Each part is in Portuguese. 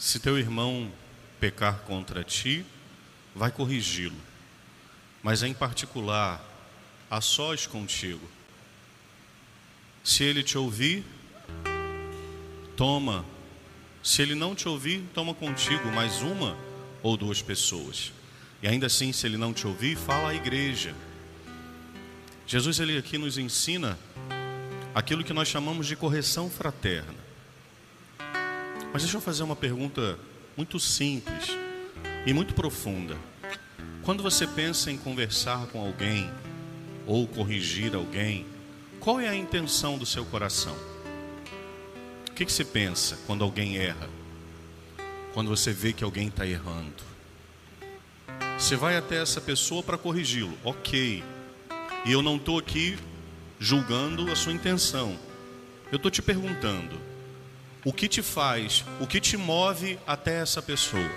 Se teu irmão pecar contra ti, vai corrigi-lo, mas em particular, a sós contigo. Se ele te ouvir, toma. Se ele não te ouvir, toma contigo mais uma ou duas pessoas. E ainda assim, se ele não te ouvir, fala à igreja. Jesus ele aqui nos ensina aquilo que nós chamamos de correção fraterna. Mas deixa eu fazer uma pergunta muito simples e muito profunda. Quando você pensa em conversar com alguém ou corrigir alguém, qual é a intenção do seu coração? O que, que você pensa quando alguém erra? Quando você vê que alguém está errando? Você vai até essa pessoa para corrigi-lo, ok. E eu não estou aqui julgando a sua intenção. Eu estou te perguntando: o que te faz, o que te move até essa pessoa?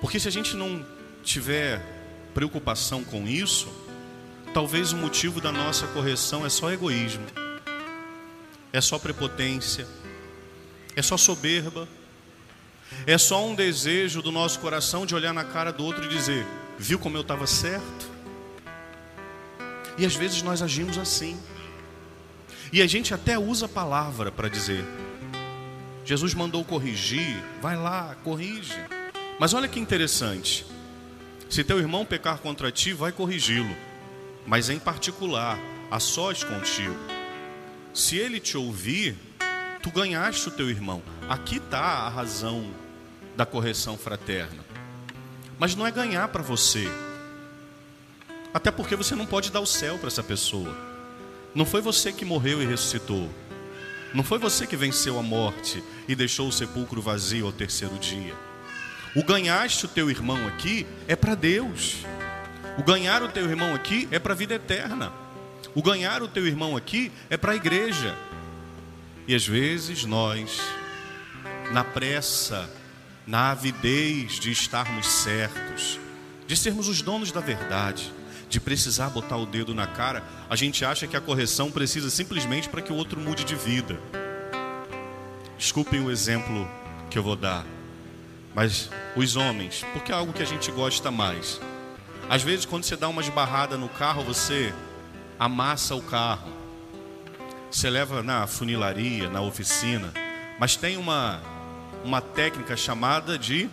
Porque se a gente não tiver preocupação com isso, talvez o motivo da nossa correção é só egoísmo, é só prepotência, é só soberba, é só um desejo do nosso coração de olhar na cara do outro e dizer: viu como eu estava certo? E às vezes nós agimos assim. E a gente até usa a palavra para dizer: Jesus mandou corrigir, vai lá, corrige. Mas olha que interessante. Se teu irmão pecar contra ti, vai corrigi-lo, mas em particular, a sós contigo. Se ele te ouvir, tu ganhaste o teu irmão. Aqui está a razão da correção fraterna. Mas não é ganhar para você, até porque você não pode dar o céu para essa pessoa. Não foi você que morreu e ressuscitou. Não foi você que venceu a morte e deixou o sepulcro vazio ao terceiro dia. O ganhaste o teu irmão aqui é para Deus. O ganhar o teu irmão aqui é para a vida eterna. O ganhar o teu irmão aqui é para a igreja. E às vezes nós, na pressa, na avidez de estarmos certos, de sermos os donos da verdade, de precisar botar o dedo na cara, a gente acha que a correção precisa simplesmente para que o outro mude de vida. Desculpem o exemplo que eu vou dar, mas os homens, porque é algo que a gente gosta mais. Às vezes, quando você dá uma esbarrada no carro, você amassa o carro, você leva na funilaria, na oficina, mas tem uma, uma técnica chamada de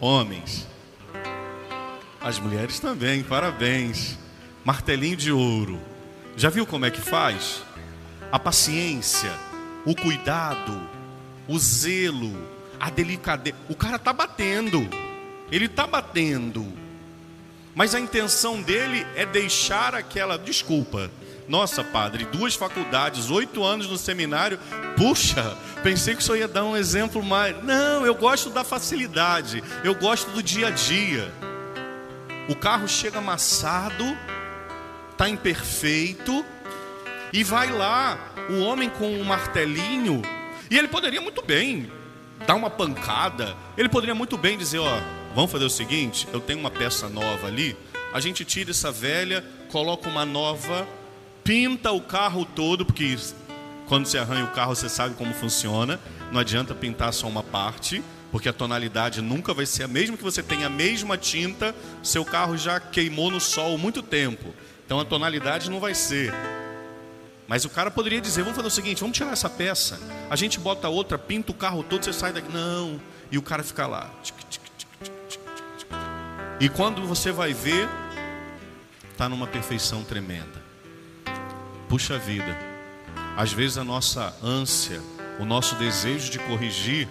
homens as mulheres também, parabéns. Martelinho de ouro. Já viu como é que faz? A paciência, o cuidado, o zelo, a delicadeza. O cara tá batendo. Ele tá batendo. Mas a intenção dele é deixar aquela desculpa. Nossa, padre, duas faculdades, oito anos no seminário. Puxa, pensei que o senhor ia dar um exemplo mais. Não, eu gosto da facilidade. Eu gosto do dia a dia. O carro chega amassado, está imperfeito, e vai lá o homem com um martelinho, e ele poderia muito bem dar uma pancada, ele poderia muito bem dizer: Ó, vamos fazer o seguinte, eu tenho uma peça nova ali, a gente tira essa velha, coloca uma nova, pinta o carro todo, porque quando você arranha o carro você sabe como funciona, não adianta pintar só uma parte porque a tonalidade nunca vai ser a mesma que você tenha a mesma tinta, seu carro já queimou no sol muito tempo. Então a tonalidade não vai ser. Mas o cara poderia dizer: vamos fazer o seguinte, vamos tirar essa peça, a gente bota outra, pinta o carro todo, você sai daqui. Não. E o cara fica lá. E quando você vai ver, está numa perfeição tremenda. Puxa vida, às vezes a nossa ânsia, o nosso desejo de corrigir,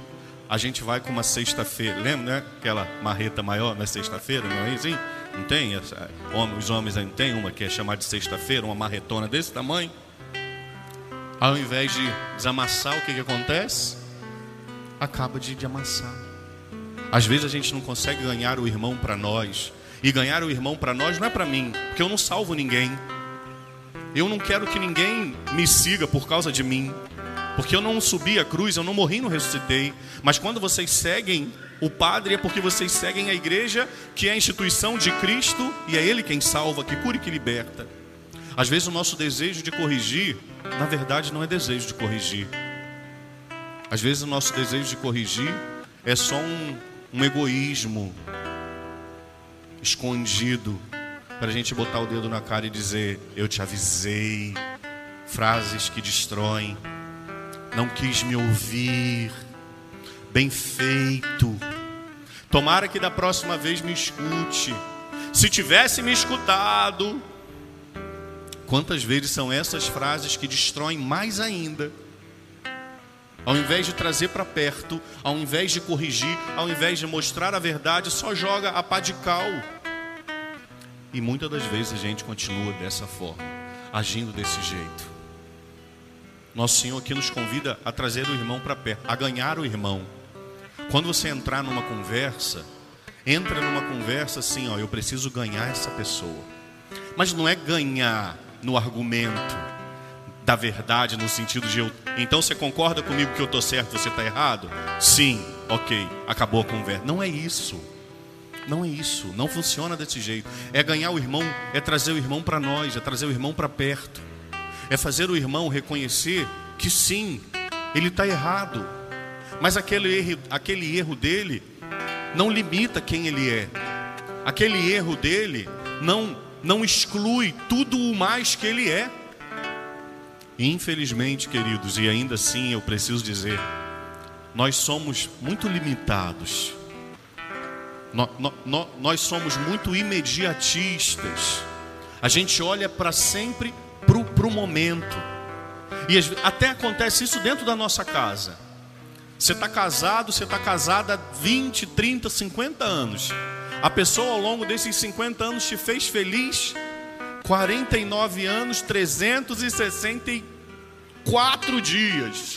a gente vai com uma sexta-feira, lembra, né? Aquela marreta maior na sexta-feira, não é assim? Não tem? Os homens não tem uma que é chamada de sexta-feira, uma marretona desse tamanho. Ao invés de desamassar, o que, que acontece? Acaba de, de amassar. Às vezes a gente não consegue ganhar o irmão para nós. E ganhar o irmão para nós não é para mim, porque eu não salvo ninguém. Eu não quero que ninguém me siga por causa de mim. Porque eu não subi a cruz, eu não morri, não ressuscitei. Mas quando vocês seguem o Padre, é porque vocês seguem a igreja, que é a instituição de Cristo, e é Ele quem salva, que cura e que liberta. Às vezes o nosso desejo de corrigir, na verdade, não é desejo de corrigir. Às vezes o nosso desejo de corrigir é só um, um egoísmo escondido para a gente botar o dedo na cara e dizer: Eu te avisei. Frases que destroem. Não quis me ouvir. Bem feito. Tomara que da próxima vez me escute. Se tivesse me escutado. Quantas vezes são essas frases que destroem mais ainda? Ao invés de trazer para perto, ao invés de corrigir, ao invés de mostrar a verdade, só joga a pá de cal. E muitas das vezes a gente continua dessa forma, agindo desse jeito. Nosso Senhor aqui nos convida a trazer o irmão para perto, a ganhar o irmão. Quando você entrar numa conversa, entra numa conversa assim, ó, eu preciso ganhar essa pessoa. Mas não é ganhar no argumento da verdade, no sentido de eu. Então você concorda comigo que eu estou certo, você está errado? Sim, ok, acabou a conversa. Não é isso. Não é isso, não funciona desse jeito. É ganhar o irmão, é trazer o irmão para nós, é trazer o irmão para perto. É fazer o irmão reconhecer que sim, ele está errado. Mas aquele erro, aquele erro dele não limita quem ele é. Aquele erro dele não não exclui tudo o mais que ele é. Infelizmente, queridos, e ainda assim eu preciso dizer, nós somos muito limitados nós somos muito imediatistas. A gente olha para sempre para o momento. E até acontece isso dentro da nossa casa. Você está casado, você está casada há 20, 30, 50 anos. A pessoa ao longo desses 50 anos te fez feliz. 49 anos, 364 dias.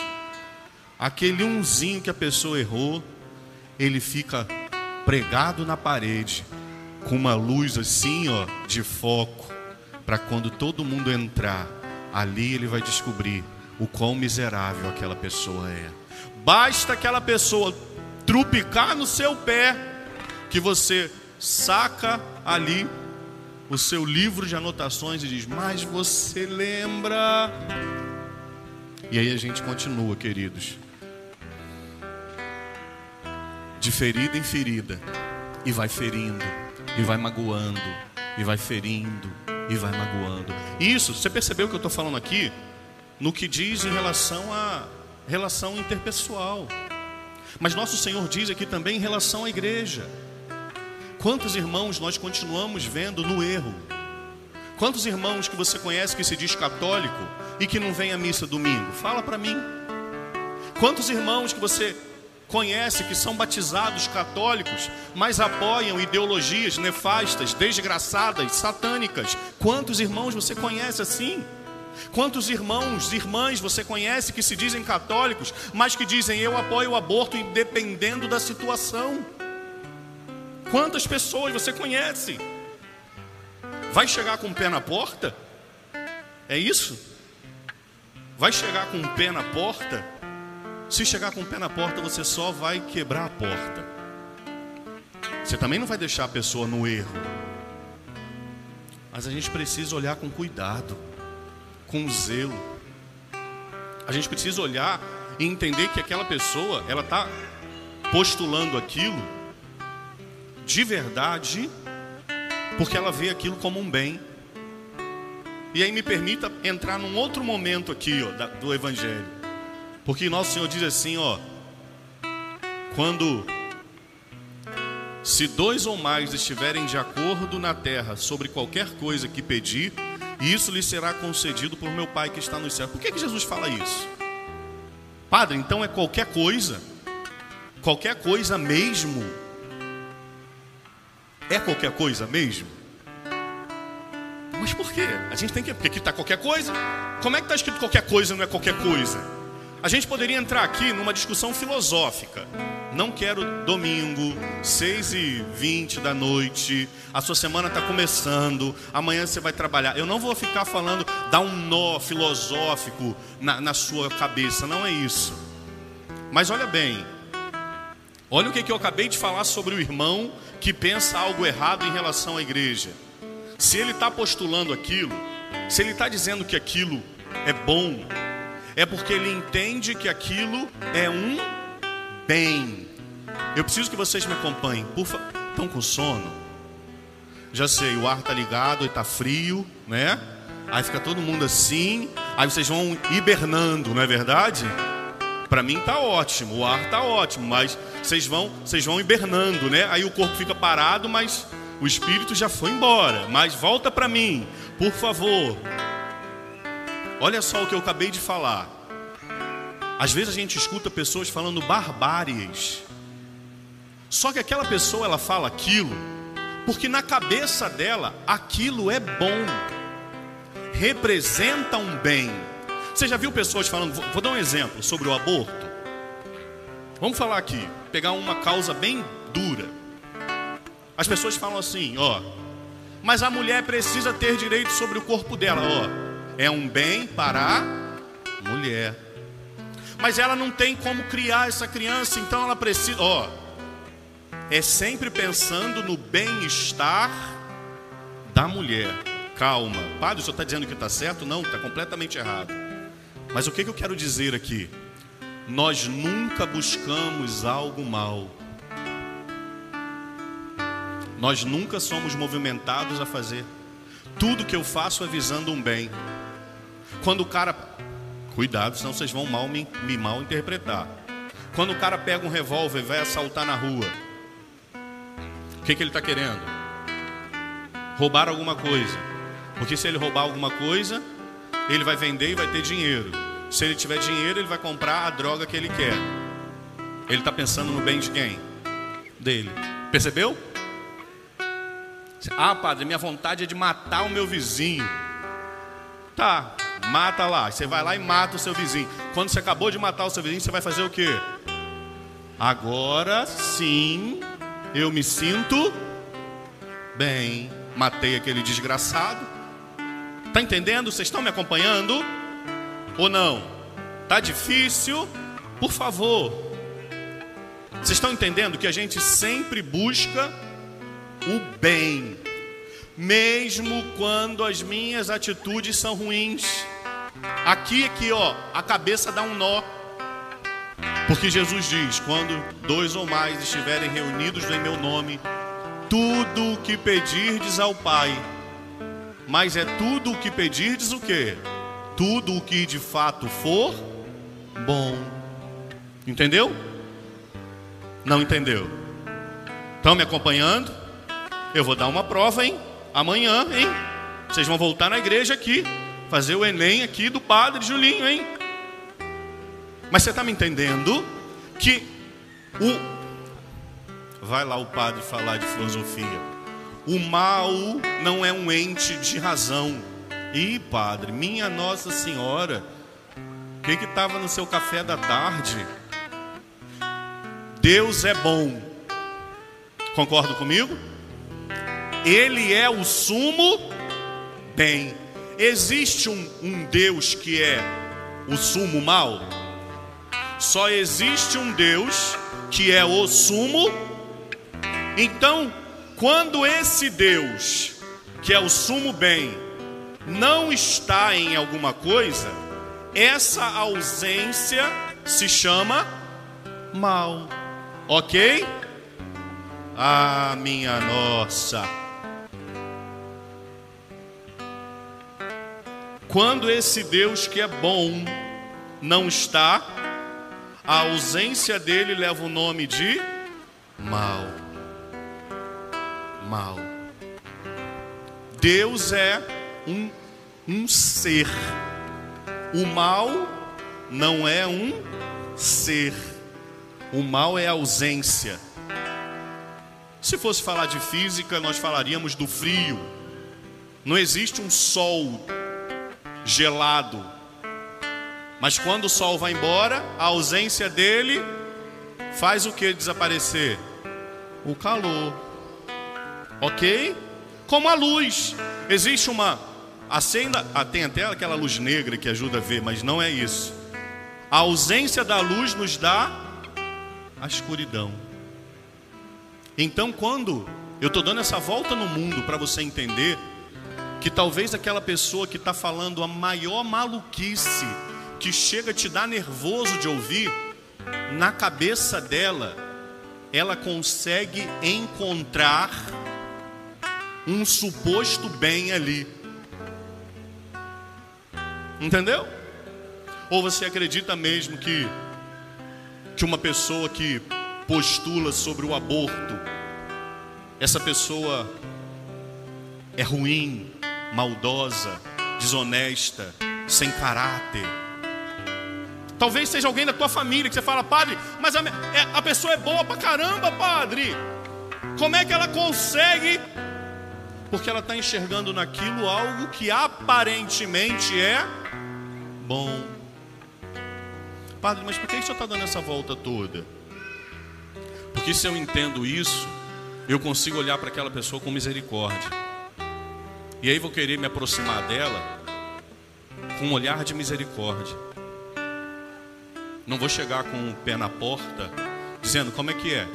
Aquele umzinho que a pessoa errou, ele fica pregado na parede, com uma luz assim, ó, de foco, para quando todo mundo entrar, ali ele vai descobrir o quão miserável aquela pessoa é. Basta aquela pessoa trupicar no seu pé, que você saca ali o seu livro de anotações e diz: Mas você lembra? E aí a gente continua, queridos de ferida em ferida, e vai ferindo, e vai magoando, e vai ferindo, e vai magoando. Isso, você percebeu o que eu estou falando aqui? No que diz em relação à relação interpessoal. Mas nosso Senhor diz aqui também em relação à igreja. Quantos irmãos nós continuamos vendo no erro? Quantos irmãos que você conhece que se diz católico e que não vem à missa domingo? Fala para mim. Quantos irmãos que você conhece que são batizados católicos, mas apoiam ideologias nefastas, desgraçadas, satânicas. Quantos irmãos você conhece assim? Quantos irmãos, irmãs você conhece que se dizem católicos, mas que dizem eu apoio o aborto independendo da situação? Quantas pessoas você conhece? Vai chegar com o pé na porta? É isso? Vai chegar com o pé na porta? Se chegar com o pé na porta, você só vai quebrar a porta. Você também não vai deixar a pessoa no erro. Mas a gente precisa olhar com cuidado, com zelo. A gente precisa olhar e entender que aquela pessoa, ela está postulando aquilo de verdade, porque ela vê aquilo como um bem. E aí me permita entrar num outro momento aqui ó, do Evangelho. Porque nosso Senhor diz assim, ó, quando se dois ou mais estiverem de acordo na terra sobre qualquer coisa que pedir, isso lhe será concedido por meu Pai que está no céu. Por que, que Jesus fala isso? Padre, então é qualquer coisa? Qualquer coisa mesmo? É qualquer coisa mesmo? Mas por quê? A gente tem que. Porque aqui está qualquer coisa. Como é que está escrito qualquer coisa não é qualquer coisa? A gente poderia entrar aqui numa discussão filosófica. Não quero domingo, 6 e 20 da noite, a sua semana está começando, amanhã você vai trabalhar. Eu não vou ficar falando, dar um nó filosófico na, na sua cabeça, não é isso. Mas olha bem, olha o que, que eu acabei de falar sobre o irmão que pensa algo errado em relação à igreja. Se ele está postulando aquilo, se ele está dizendo que aquilo é bom, é porque ele entende que aquilo é um bem. Eu preciso que vocês me acompanhem. Por favor, estão com sono? Já sei, o ar tá ligado e tá frio, né? Aí fica todo mundo assim, aí vocês vão hibernando, não é verdade? Para mim tá ótimo, o ar tá ótimo, mas vocês vão, vocês vão hibernando, né? Aí o corpo fica parado, mas o espírito já foi embora. Mas volta para mim, por favor. Olha só o que eu acabei de falar. Às vezes a gente escuta pessoas falando barbáries. Só que aquela pessoa ela fala aquilo porque na cabeça dela aquilo é bom. Representa um bem. Você já viu pessoas falando, vou, dar um exemplo sobre o aborto. Vamos falar aqui, pegar uma causa bem dura. As pessoas falam assim, ó, mas a mulher precisa ter direito sobre o corpo dela, ó. É um bem para a mulher. Mas ela não tem como criar essa criança, então ela precisa, ó. É sempre pensando no bem-estar da mulher. Calma, padre, o senhor está dizendo que está certo? Não, está completamente errado. Mas o que, que eu quero dizer aqui? Nós nunca buscamos algo mal. Nós nunca somos movimentados a fazer. Tudo que eu faço é visando um bem. Quando o cara. Cuidado, senão vocês vão mal me, me mal interpretar. Quando o cara pega um revólver e vai assaltar na rua, o que, que ele está querendo? Roubar alguma coisa. Porque se ele roubar alguma coisa, ele vai vender e vai ter dinheiro. Se ele tiver dinheiro, ele vai comprar a droga que ele quer. Ele está pensando no bem de quem? Dele. Percebeu? Ah, padre, minha vontade é de matar o meu vizinho. Tá, mata lá. Você vai lá e mata o seu vizinho. Quando você acabou de matar o seu vizinho, você vai fazer o quê? Agora sim, eu me sinto bem. Matei aquele desgraçado. Tá entendendo? Vocês estão me acompanhando? Ou não? Tá difícil? Por favor. Vocês estão entendendo que a gente sempre busca o bem, mesmo quando as minhas atitudes são ruins. Aqui, aqui, ó, a cabeça dá um nó. Porque Jesus diz: quando dois ou mais estiverem reunidos em meu nome, tudo o que pedirdes ao Pai, mas é tudo o que pedirdes o quê? Tudo o que de fato for bom. Entendeu? Não entendeu? Estão me acompanhando? Eu vou dar uma prova, hein? Amanhã, hein? Vocês vão voltar na igreja aqui, fazer o Enem aqui do Padre Julinho, hein? Mas você está me entendendo que o. Vai lá o padre falar de filosofia. O mal não é um ente de razão. Ih, padre, minha Nossa Senhora, o que estava no seu café da tarde? Deus é bom. Concordo comigo? Ele é o sumo bem. Existe um, um Deus que é o sumo mal? Só existe um Deus que é o sumo. Então, quando esse Deus, que é o sumo bem, não está em alguma coisa, essa ausência se chama mal. Ok? Ah, minha nossa. Quando esse Deus que é bom não está, a ausência dele leva o nome de mal. Mal. Deus é um, um ser. O mal não é um ser. O mal é ausência. Se fosse falar de física, nós falaríamos do frio. Não existe um sol gelado. Mas quando o sol vai embora, a ausência dele faz o que desaparecer? O calor. Ok? Como a luz. Existe uma. Acenda. Ah, tem até aquela luz negra que ajuda a ver, mas não é isso. A ausência da luz nos dá a escuridão. Então, quando eu estou dando essa volta no mundo para você entender que talvez aquela pessoa que está falando a maior maluquice que chega a te dar nervoso de ouvir, na cabeça dela, ela consegue encontrar um suposto bem ali. Entendeu? Ou você acredita mesmo que que uma pessoa que postula sobre o aborto, essa pessoa é ruim, maldosa, desonesta, sem caráter. Talvez seja alguém da tua família que você fala, padre, mas a, é, a pessoa é boa pra caramba, padre. Como é que ela consegue? Porque ela está enxergando naquilo algo que aparentemente é bom. Padre, mas por que você está dando essa volta toda? Porque se eu entendo isso, eu consigo olhar para aquela pessoa com misericórdia. E aí vou querer me aproximar dela com um olhar de misericórdia. Não vou chegar com o pé na porta dizendo como é que é.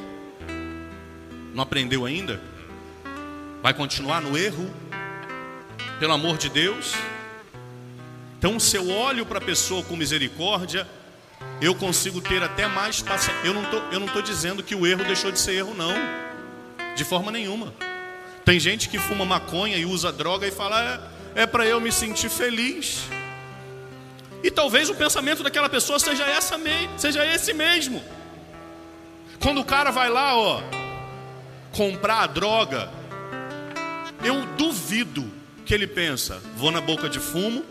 Não aprendeu ainda? Vai continuar no erro? Pelo amor de Deus? Então, se eu olho para a pessoa com misericórdia, eu consigo ter até mais paciência. Eu não estou dizendo que o erro deixou de ser erro, não, de forma nenhuma. Tem gente que fuma maconha e usa droga e fala, é, é para eu me sentir feliz. E talvez o pensamento daquela pessoa seja, essa seja esse mesmo. Quando o cara vai lá, ó, comprar a droga, eu duvido que ele pensa, vou na boca de fumo,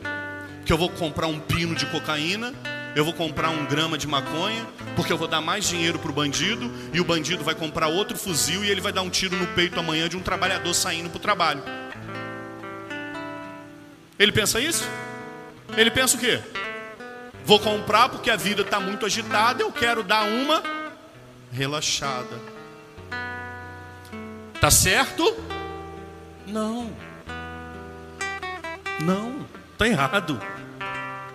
que eu vou comprar um pino de cocaína, eu vou comprar um grama de maconha, porque eu vou dar mais dinheiro para o bandido, e o bandido vai comprar outro fuzil e ele vai dar um tiro no peito amanhã de um trabalhador saindo para o trabalho. Ele pensa isso? Ele pensa o quê? Vou comprar porque a vida está muito agitada, eu quero dar uma relaxada. Tá certo? Não. Não, tá errado.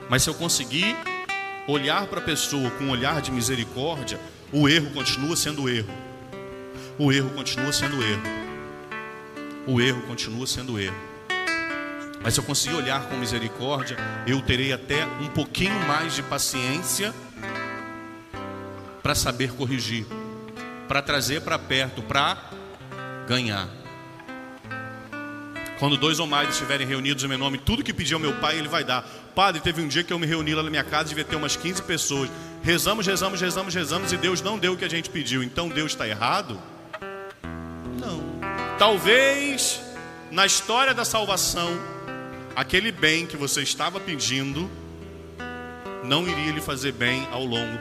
Mas se eu conseguir olhar para a pessoa com um olhar de misericórdia, o erro continua sendo erro. O erro continua sendo erro. O erro continua sendo erro. Mas se eu conseguir olhar com misericórdia, eu terei até um pouquinho mais de paciência para saber corrigir, para trazer para perto, para ganhar. Quando dois ou mais estiverem reunidos em meu nome, tudo que pedir ao meu pai, ele vai dar. Padre, teve um dia que eu me reuni lá na minha casa, devia ter umas 15 pessoas. Rezamos, rezamos, rezamos, rezamos e Deus não deu o que a gente pediu. Então Deus está errado? Não. Talvez na história da salvação, aquele bem que você estava pedindo não iria lhe fazer bem ao longo.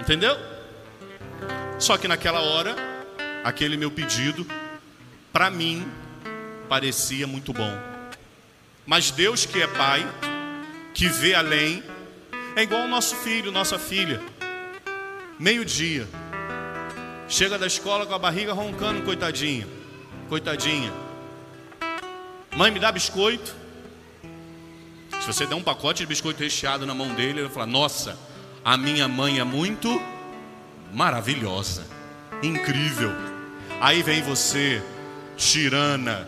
Entendeu? Só que naquela hora, aquele meu pedido para mim, parecia muito bom. Mas Deus, que é Pai, que vê além, é igual ao nosso filho, nossa filha. Meio-dia, chega da escola com a barriga roncando, coitadinha, coitadinha. Mãe, me dá biscoito. Se você der um pacote de biscoito recheado na mão dele, ele vai falar: Nossa, a minha mãe é muito maravilhosa, incrível. Aí vem você, tirana,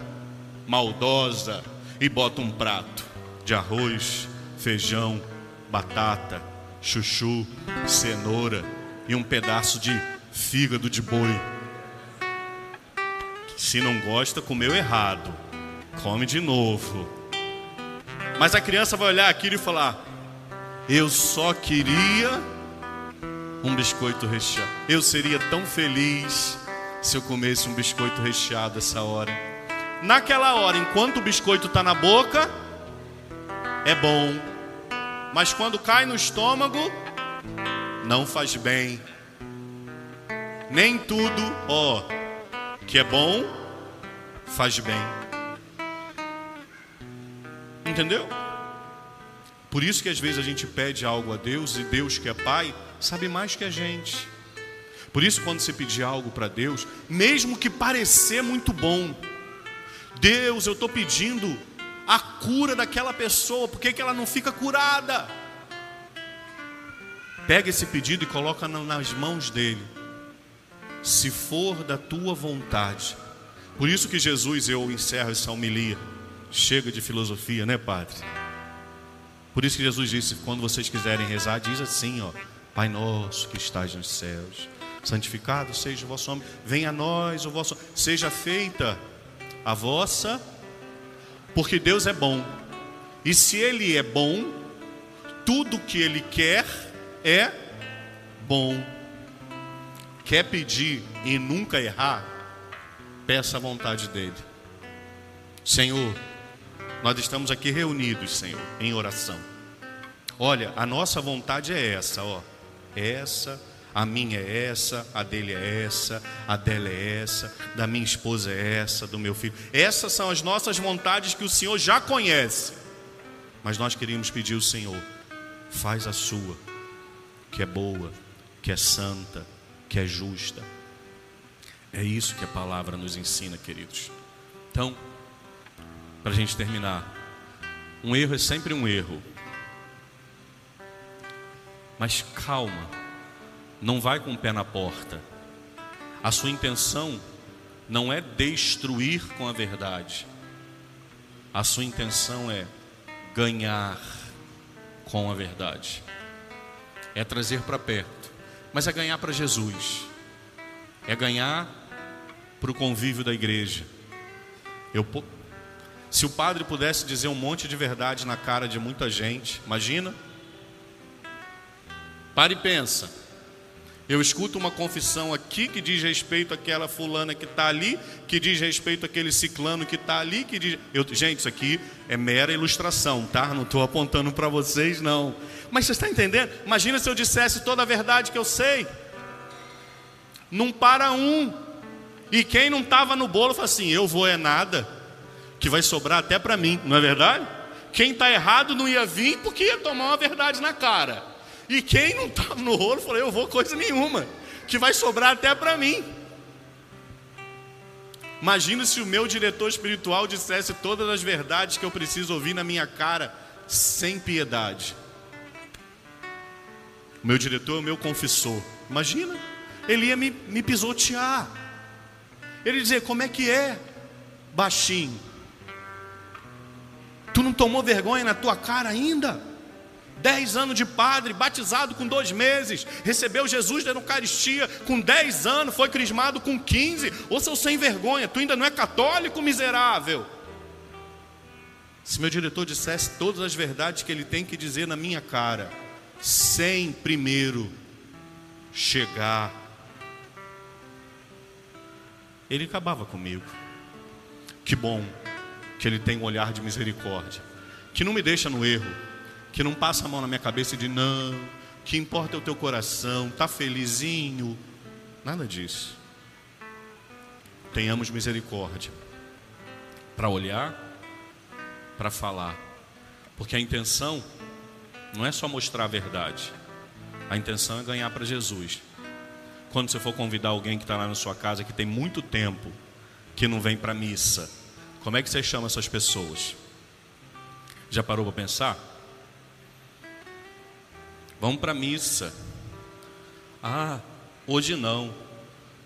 maldosa, e bota um prato de arroz, feijão, batata, chuchu, cenoura e um pedaço de fígado de boi. Se não gosta, comeu errado. Come de novo. Mas a criança vai olhar aquilo e falar: Eu só queria um biscoito recheado. Eu seria tão feliz se eu comesse um biscoito recheado essa hora. Naquela hora, enquanto o biscoito está na boca, é bom. Mas quando cai no estômago, não faz bem. Nem tudo, ó, que é bom, faz bem. Entendeu? Por isso que às vezes a gente pede algo a Deus e Deus que é Pai sabe mais que a gente. Por isso, quando você pedir algo para Deus, mesmo que parecer muito bom, Deus, eu estou pedindo a cura daquela pessoa, por que, que ela não fica curada? Pega esse pedido e coloca nas mãos dele. Se for da tua vontade. Por isso que Jesus, eu encerro essa homilia. Chega de filosofia, né, Padre? Por isso que Jesus disse: quando vocês quiserem rezar, diz assim, ó: Pai nosso que estás nos céus, santificado seja o vosso nome, venha a nós o vosso, seja feita a vossa, porque Deus é bom. E se Ele é bom, tudo que Ele quer é bom. Quer pedir e nunca errar? Peça a vontade dEle. Senhor, nós estamos aqui reunidos, Senhor, em oração. Olha, a nossa vontade é essa, ó. Essa, a minha é essa, a dele é essa, a dela é essa, da minha esposa é essa, do meu filho. Essas são as nossas vontades que o Senhor já conhece. Mas nós queríamos pedir ao Senhor, faz a sua, que é boa, que é santa, que é justa. É isso que a palavra nos ensina, queridos. Então, para a gente terminar, um erro é sempre um erro. Mas calma, não vai com o pé na porta. A sua intenção não é destruir com a verdade. A sua intenção é ganhar com a verdade. É trazer para perto. Mas é ganhar para Jesus. É ganhar para o convívio da igreja. Eu, se o padre pudesse dizer um monte de verdade na cara de muita gente, imagina? Pare e pensa. Eu escuto uma confissão aqui que diz respeito àquela fulana que está ali, que diz respeito àquele ciclano que está ali, que diz. Eu, gente, isso aqui é mera ilustração, tá? Não estou apontando para vocês, não. Mas você está entendendo? Imagina se eu dissesse toda a verdade que eu sei. Não para um. E quem não estava no bolo fala assim: eu vou é nada, que vai sobrar até para mim, não é verdade? Quem está errado não ia vir porque ia tomar uma verdade na cara. E quem não estava no rolo falou: Eu vou coisa nenhuma, que vai sobrar até para mim. Imagina se o meu diretor espiritual dissesse todas as verdades que eu preciso ouvir na minha cara, sem piedade. O meu diretor é o meu confessor. Imagina, ele ia me, me pisotear. Ele dizer: Como é que é, baixinho? Tu não tomou vergonha na tua cara ainda? Dez anos de padre, batizado com dois meses, recebeu Jesus da Eucaristia com dez anos, foi crismado com quinze. Ou seu sem vergonha, tu ainda não é católico, miserável. Se meu diretor dissesse todas as verdades que ele tem que dizer na minha cara, sem primeiro chegar, ele acabava comigo. Que bom que ele tem um olhar de misericórdia, que não me deixa no erro que não passa a mão na minha cabeça e diz, não, que importa é o teu coração, tá felizinho. Nada disso. Tenhamos misericórdia para olhar, para falar, porque a intenção não é só mostrar a verdade, a intenção é ganhar para Jesus. Quando você for convidar alguém que está lá na sua casa que tem muito tempo que não vem para missa, como é que você chama essas pessoas? Já parou para pensar? Vamos para a missa. Ah, hoje não.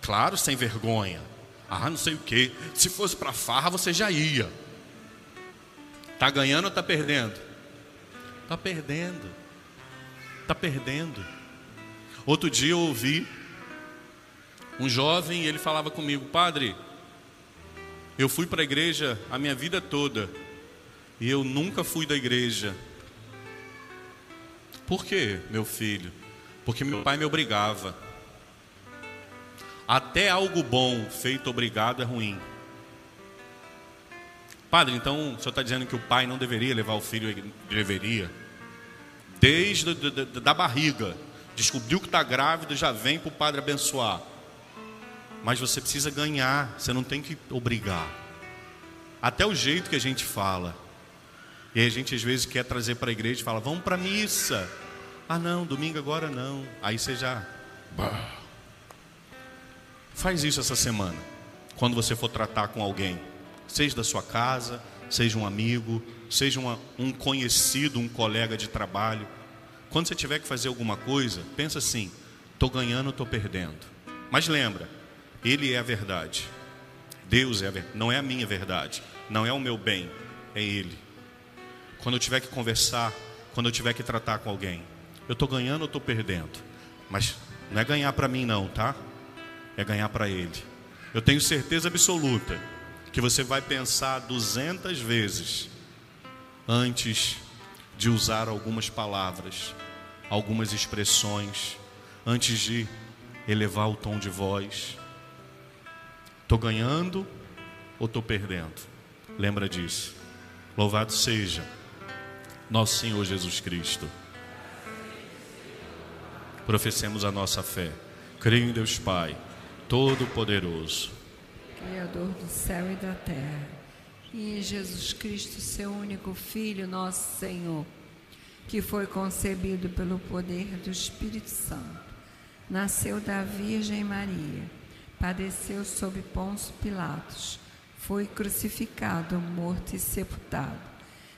Claro, sem vergonha. Ah, não sei o que. Se fosse para farra, você já ia. Tá ganhando ou tá perdendo? Tá perdendo. Tá perdendo. Outro dia eu ouvi um jovem ele falava comigo, padre, eu fui para a igreja a minha vida toda e eu nunca fui da igreja. Por quê, meu filho? Porque meu pai me obrigava. Até algo bom feito obrigado é ruim. Padre, então o senhor está dizendo que o pai não deveria levar o filho? Deveria. Desde da barriga. Descobriu que está grávido, já vem para o padre abençoar. Mas você precisa ganhar, você não tem que obrigar. Até o jeito que a gente fala. E a gente às vezes quer trazer para a igreja e fala, vamos para a missa. Ah não, domingo agora não. Aí você já. Faz isso essa semana. Quando você for tratar com alguém, seja da sua casa, seja um amigo, seja uma, um conhecido, um colega de trabalho. Quando você tiver que fazer alguma coisa, pensa assim: estou ganhando, estou perdendo. Mas lembra, Ele é a verdade. Deus é a verdade. Não é a minha verdade. Não é o meu bem. É Ele. Quando eu tiver que conversar quando eu tiver que tratar com alguém. Eu estou ganhando ou estou perdendo? Mas não é ganhar para mim, não, tá? É ganhar para Ele. Eu tenho certeza absoluta que você vai pensar duzentas vezes antes de usar algumas palavras, algumas expressões, antes de elevar o tom de voz. Estou ganhando ou estou perdendo? Lembra disso. Louvado seja nosso Senhor Jesus Cristo. Professemos a nossa fé. Creio em Deus Pai, Todo-Poderoso, Criador do céu e da terra, e em Jesus Cristo, seu único Filho, nosso Senhor, que foi concebido pelo poder do Espírito Santo, nasceu da Virgem Maria, padeceu sob Pôncio Pilatos, foi crucificado, morto e sepultado,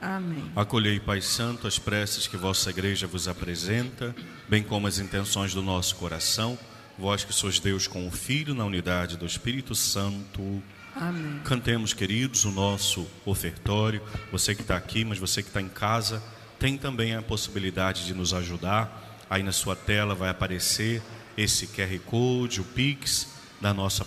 Amém. Acolhei, Pai Santo, as preces que vossa igreja vos apresenta, bem como as intenções do nosso coração. Vós que sois Deus com o Filho na unidade do Espírito Santo. Amém. Cantemos, queridos, o nosso ofertório. Você que está aqui, mas você que está em casa, tem também a possibilidade de nos ajudar. Aí na sua tela vai aparecer esse QR Code, o Pix da nossa